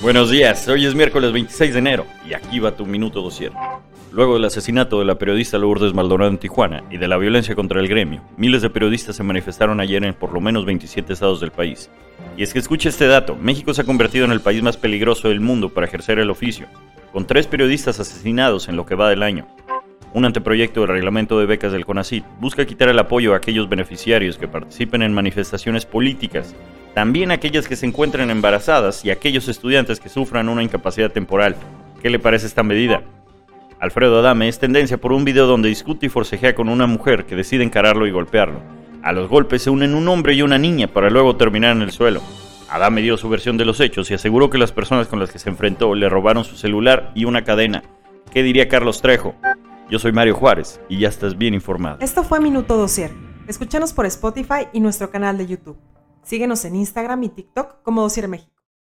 Buenos días, hoy es miércoles 26 de enero y aquí va tu minuto dosier. Luego del asesinato de la periodista Lourdes Maldonado en Tijuana y de la violencia contra el gremio, miles de periodistas se manifestaron ayer en por lo menos 27 estados del país. Y es que escuche este dato, México se ha convertido en el país más peligroso del mundo para ejercer el oficio, con tres periodistas asesinados en lo que va del año. Un anteproyecto de reglamento de becas del CONACYT busca quitar el apoyo a aquellos beneficiarios que participen en manifestaciones políticas también aquellas que se encuentren embarazadas y aquellos estudiantes que sufran una incapacidad temporal. ¿Qué le parece esta medida? Alfredo Adame es tendencia por un video donde discute y forcejea con una mujer que decide encararlo y golpearlo. A los golpes se unen un hombre y una niña para luego terminar en el suelo. Adame dio su versión de los hechos y aseguró que las personas con las que se enfrentó le robaron su celular y una cadena. ¿Qué diría Carlos Trejo? Yo soy Mario Juárez y ya estás bien informado. Esto fue Minuto Dosier. Escúchanos por Spotify y nuestro canal de YouTube. Síguenos en Instagram y TikTok como Dosier México.